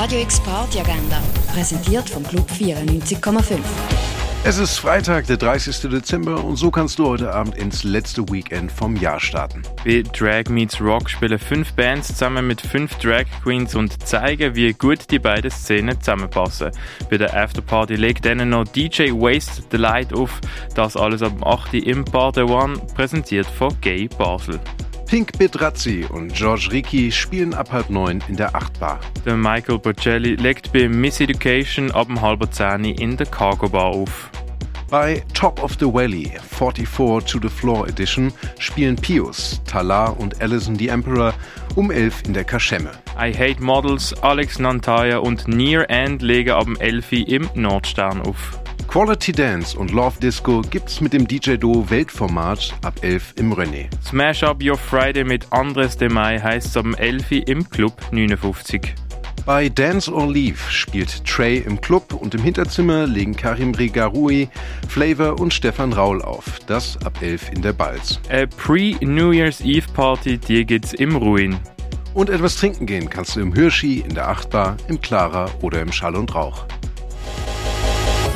Radio X Party Agenda, präsentiert vom Club 94,5. Es ist Freitag, der 30. Dezember und so kannst du heute Abend ins letzte Weekend vom Jahr starten. Bei Drag Meets Rock spielen fünf Bands zusammen mit fünf Drag Queens und zeigen, wie gut die beiden Szenen zusammenpassen. Bei der Afterparty legt dann noch DJ Waste the Light auf. Das alles am 8. im Bar The One, präsentiert von Gay Basel. Pink Bedrazzi und George Ricci spielen ab halb neun in der Achtbar. Der Michael Bocelli legt bei Miss Education ab um halb zehn in der Cargo Bar auf. Bei Top of the Valley 44 to the Floor Edition spielen Pius, Talar und Alison the Emperor um 11 in der Kaschemme. I Hate Models, Alex Nantaya und Near End legen ab 11 im Nordstern auf. Quality Dance und Love Disco gibt's mit dem DJ-Duo Weltformat ab 11 im René. Smash Up Your Friday mit Andres de Mai heisst ab 11 im Club 59. Bei Dance or Leave spielt Trey im Club und im Hinterzimmer legen Karim Regaroui, Flavor und Stefan Raul auf. Das ab 11 in der Balz. Eine Pre-New Year's Eve Party, die gibt's im Ruin. Und etwas trinken gehen kannst du im Hirschi, in der Achtbar, im Clara oder im Schall und Rauch.